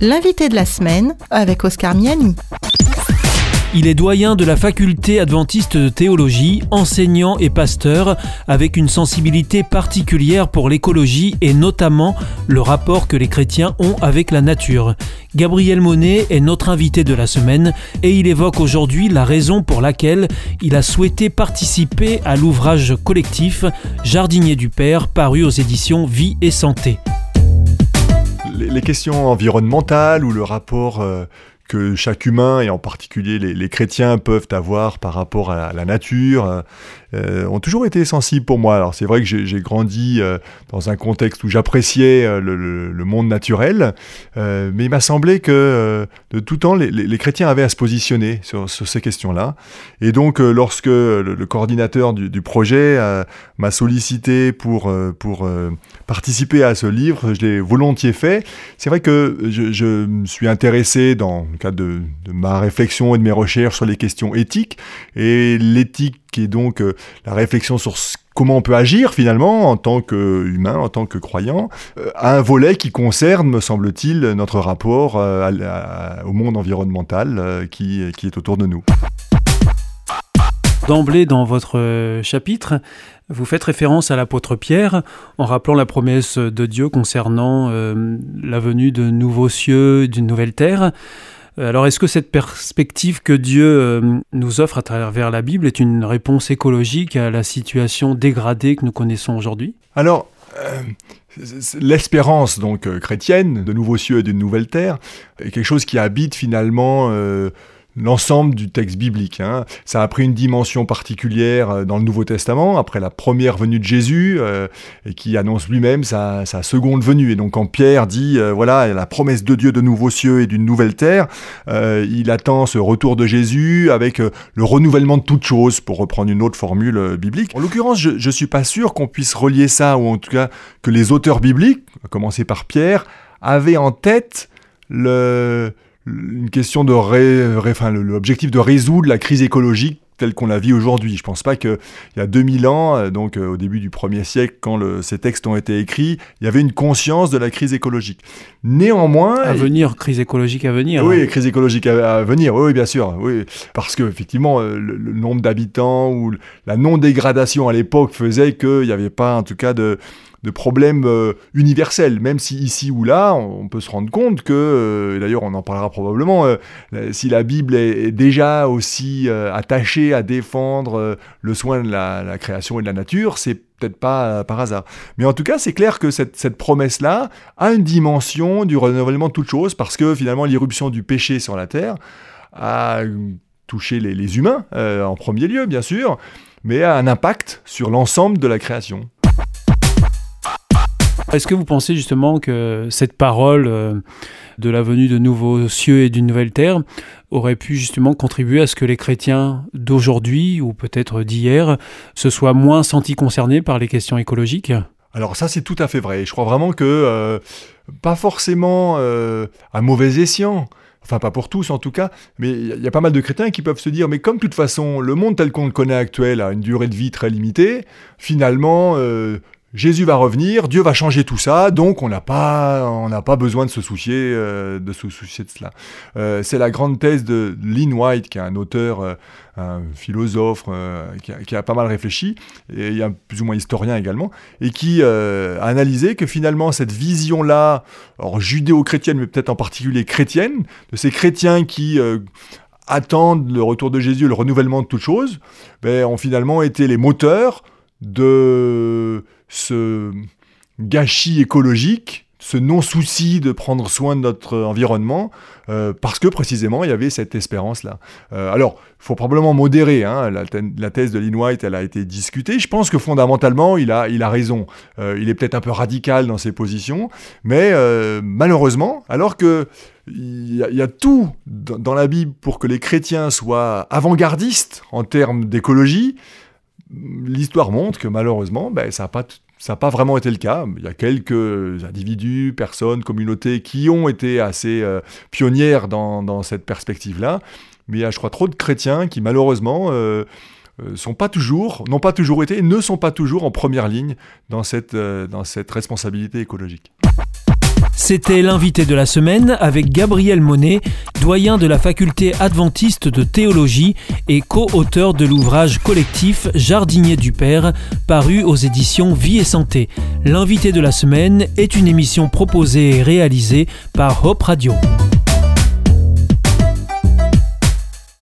L'invité de la semaine avec Oscar Miani. Il est doyen de la faculté adventiste de théologie, enseignant et pasteur, avec une sensibilité particulière pour l'écologie et notamment le rapport que les chrétiens ont avec la nature. Gabriel Monet est notre invité de la semaine et il évoque aujourd'hui la raison pour laquelle il a souhaité participer à l'ouvrage collectif Jardinier du Père paru aux éditions Vie et Santé. Les questions environnementales ou le rapport euh, que chaque humain, et en particulier les, chrétiens, peuvent avoir par rapport à la, nature, euh, ont toujours été sensibles pour moi. Alors c'est vrai que j'ai grandi euh, dans un contexte où j'appréciais euh, le, monde naturel, mais il m'a semblé que de tout temps, les, chrétiens avaient à se positionner sur, ces questions-là. Et donc lorsque le, coordinateur du, projet m'a sollicité pour, pour participer à ce livre, je l'ai volontiers fait. C'est vrai que je, je me suis intéressé dans cas de, ma réflexion et de mes recherches sur les questions éthiques. Et l'éthique qui est donc euh, la réflexion sur comment on peut agir finalement en tant qu'humain, en tant que croyant, euh, a un volet qui concerne, me semble-t-il, notre rapport euh, au monde environnemental qui, qui est autour de nous. D'emblée, dans votre chapitre, vous faites référence à l'apôtre Pierre en rappelant la promesse de Dieu concernant la venue de nouveaux cieux, d'une nouvelle terre. Euh, alors est-ce que cette perspective que Dieu euh, nous offre à travers la Bible est une réponse écologique à la situation dégradée que nous connaissons aujourd'hui? Alors, euh, l'espérance donc chrétienne de nouveaux cieux et d'une nouvelle terre est quelque chose qui habite finalement l'ensemble du texte biblique. Hein. Ça a pris une dimension particulière euh, dans le Nouveau Testament, après la première venue de Jésus, euh, et qui annonce lui-même sa, seconde venue. Et donc quand Pierre dit, euh, voilà, la promesse de Dieu de nouveaux cieux et d'une nouvelle terre, il attend ce retour de Jésus avec le renouvellement de toutes choses, pour reprendre une autre formule biblique. En l'occurrence, je ne suis pas sûr qu'on puisse relier ça, ou en tout cas que les auteurs bibliques, à commencer par Pierre, avaient en tête le une question de l'objectif de résoudre la crise écologique telle qu'on la vit aujourd'hui. Je ne pense pas qu'il y a 2000 ans, euh, donc euh, au début du premier siècle, quand ces textes ont été écrits, il y avait une conscience de la crise écologique. Néanmoins... À venir, crise écologique à venir. Oui, hein. crise écologique à, venir, oui, bien sûr. Oui, parce que effectivement, euh, le, le nombre d'habitants ou la non-dégradation à l'époque faisait qu'il n'y avait pas, en tout cas, de de problèmes euh, universels, même si ici ou là, on, peut se rendre compte que, euh, d'ailleurs on en parlera probablement, euh, si la Bible est, déjà aussi attachée à défendre le soin de la, création et de la nature, c'est peut-être pas par hasard. Mais en tout cas, c'est clair que cette, promesse-là a une dimension du renouvellement de toutes choses, parce que finalement l'irruption du péché sur la terre a touché les humains en premier lieu, bien sûr, mais a un impact sur l'ensemble de la création. Est-ce que vous pensez justement que cette parole euh, de la venue de nouveaux cieux et d'une nouvelle terre aurait pu justement contribuer à ce que les chrétiens d'aujourd'hui ou peut-être d'hier se soient moins sentis concernés par les questions écologiques? Alors ça c'est tout à fait vrai. Je crois vraiment que euh, pas forcément euh, à mauvais escient, enfin pas pour tous en tout cas, mais il y, a pas mal de chrétiens qui peuvent se dire, mais comme de toute façon le monde tel qu'on le connaît actuel a une durée de vie très limitée, finalement Jésus va revenir, Dieu va changer tout ça, donc on n'a pas, besoin de se soucier, euh, de se soucier de cela. Euh, c'est la grande thèse de Lynn White, qui est un auteur, euh, un philosophe, qui a, pas mal réfléchi, et il y plus ou moins historien également, et qui a analysé que finalement cette vision-là, alors judéo-chrétienne, mais peut-être en particulier chrétienne, de ces chrétiens qui attendent le retour de Jésus, le renouvellement de toutes choses, ben, ont finalement été les moteurs de ce gâchis écologique, ce non-souci de prendre soin de notre environnement, euh, parce que précisément il y avait cette espérance-là. Euh, alors, il faut probablement modérer, hein, la, thèse de Lynn White, elle a été discutée, je pense que fondamentalement, il a, raison. Euh, il est peut-être un peu radical dans ses positions, mais malheureusement, alors que il y, a, tout dans la Bible pour que les chrétiens soient avant-gardistes en termes d'écologie, l'histoire montre que malheureusement, ben, ça n'a pas, vraiment été le cas. Il y a quelques individus, personnes, communautés qui ont été assez euh, pionnières dans, cette perspective-là. Mais il y a, je crois, trop de chrétiens qui, malheureusement, euh, euh, sont pas toujours, n'ont pas toujours été, ne sont pas toujours en première ligne dans cette responsabilité écologique. C'était l'invité de la semaine avec Gabriel Monet, doyen de la faculté adventiste de théologie et co-auteur de l'ouvrage collectif Jardinier du Père, paru aux éditions Vie et Santé. L'invité de la semaine est une émission proposée et réalisée par Hope Radio.